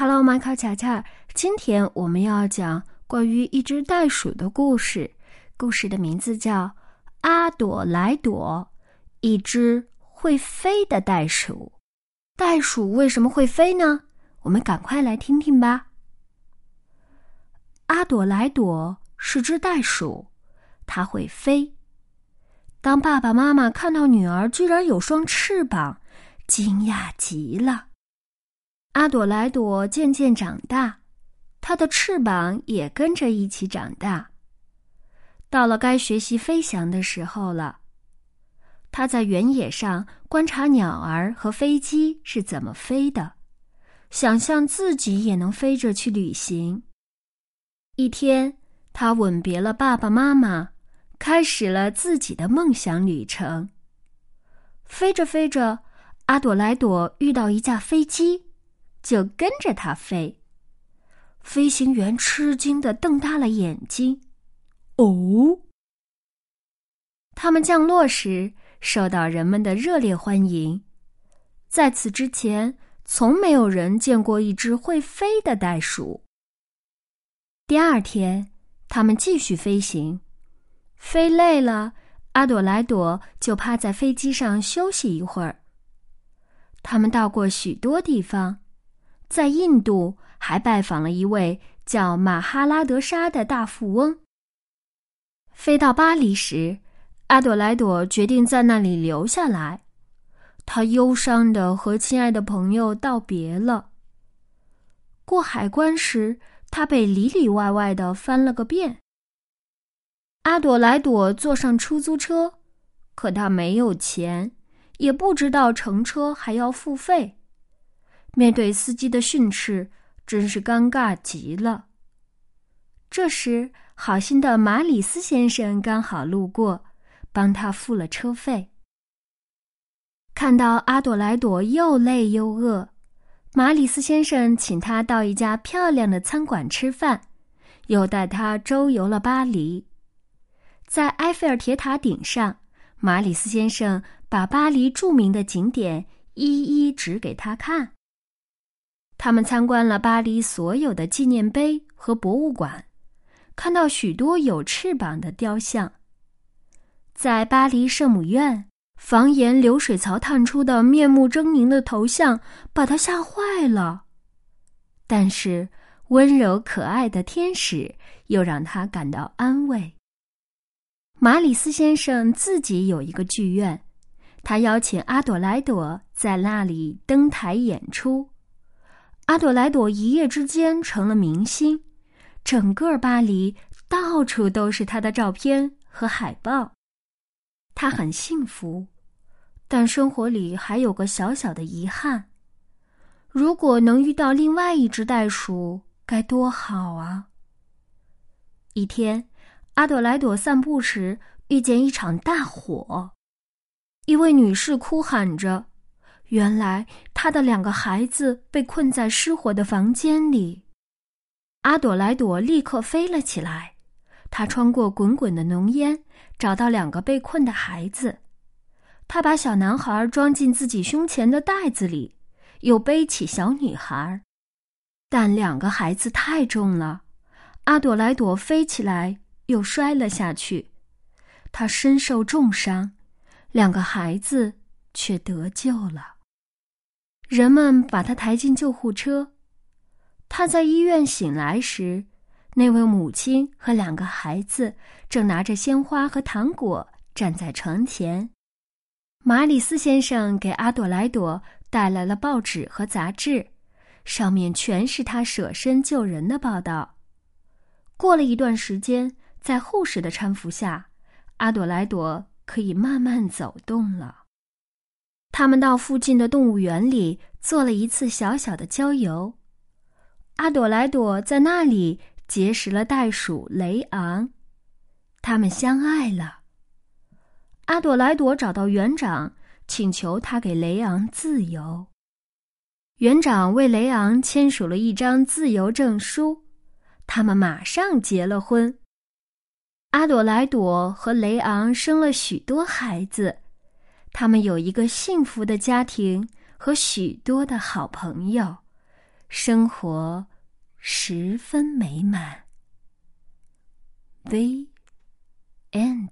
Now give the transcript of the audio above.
Hello，麦克巧巧，今天我们要讲关于一只袋鼠的故事。故事的名字叫《阿朵莱朵》，一只会飞的袋鼠。袋鼠为什么会飞呢？我们赶快来听听吧。阿朵莱朵是只袋鼠，它会飞。当爸爸妈妈看到女儿居然有双翅膀，惊讶极了。阿朵莱朵渐渐长大，它的翅膀也跟着一起长大。到了该学习飞翔的时候了，它在原野上观察鸟儿和飞机是怎么飞的，想象自己也能飞着去旅行。一天，他吻别了爸爸妈妈，开始了自己的梦想旅程。飞着飞着，阿朵莱朵遇到一架飞机。就跟着它飞。飞行员吃惊的瞪大了眼睛。哦，他们降落时受到人们的热烈欢迎。在此之前，从没有人见过一只会飞的袋鼠。第二天，他们继续飞行，飞累了，阿朵莱朵就趴在飞机上休息一会儿。他们到过许多地方。在印度，还拜访了一位叫马哈拉德沙的大富翁。飞到巴黎时，阿朵莱朵决定在那里留下来。他忧伤的和亲爱的朋友道别了。过海关时，他被里里外外的翻了个遍。阿朵莱朵坐上出租车，可他没有钱，也不知道乘车还要付费。面对司机的训斥，真是尴尬极了。这时，好心的马里斯先生刚好路过，帮他付了车费。看到阿朵莱朵又累又饿，马里斯先生请他到一家漂亮的餐馆吃饭，又带他周游了巴黎。在埃菲尔铁塔顶上，马里斯先生把巴黎著名的景点一一指给他看。他们参观了巴黎所有的纪念碑和博物馆，看到许多有翅膀的雕像。在巴黎圣母院，房檐流水槽探出的面目狰狞的头像把他吓坏了，但是温柔可爱的天使又让他感到安慰。马里斯先生自己有一个剧院，他邀请阿朵莱朵在那里登台演出。阿朵莱朵一夜之间成了明星，整个巴黎到处都是她的照片和海报。她很幸福，但生活里还有个小小的遗憾：如果能遇到另外一只袋鼠，该多好啊！一天，阿朵莱朵散步时遇见一场大火，一位女士哭喊着。原来他的两个孩子被困在失火的房间里，阿朵莱朵立刻飞了起来。他穿过滚滚的浓烟，找到两个被困的孩子。他把小男孩装进自己胸前的袋子里，又背起小女孩。但两个孩子太重了，阿朵莱朵飞起来又摔了下去。他身受重伤，两个孩子却得救了。人们把他抬进救护车。他在医院醒来时，那位母亲和两个孩子正拿着鲜花和糖果站在床前。马里斯先生给阿朵莱朵带来了报纸和杂志，上面全是他舍身救人的报道。过了一段时间，在护士的搀扶下，阿朵莱朵可以慢慢走动了。他们到附近的动物园里做了一次小小的郊游。阿朵莱朵在那里结识了袋鼠雷昂，他们相爱了。阿朵莱朵找到园长，请求他给雷昂自由。园长为雷昂签署了一张自由证书，他们马上结了婚。阿朵莱朵和雷昂生了许多孩子。他们有一个幸福的家庭和许多的好朋友生活十分美满。The end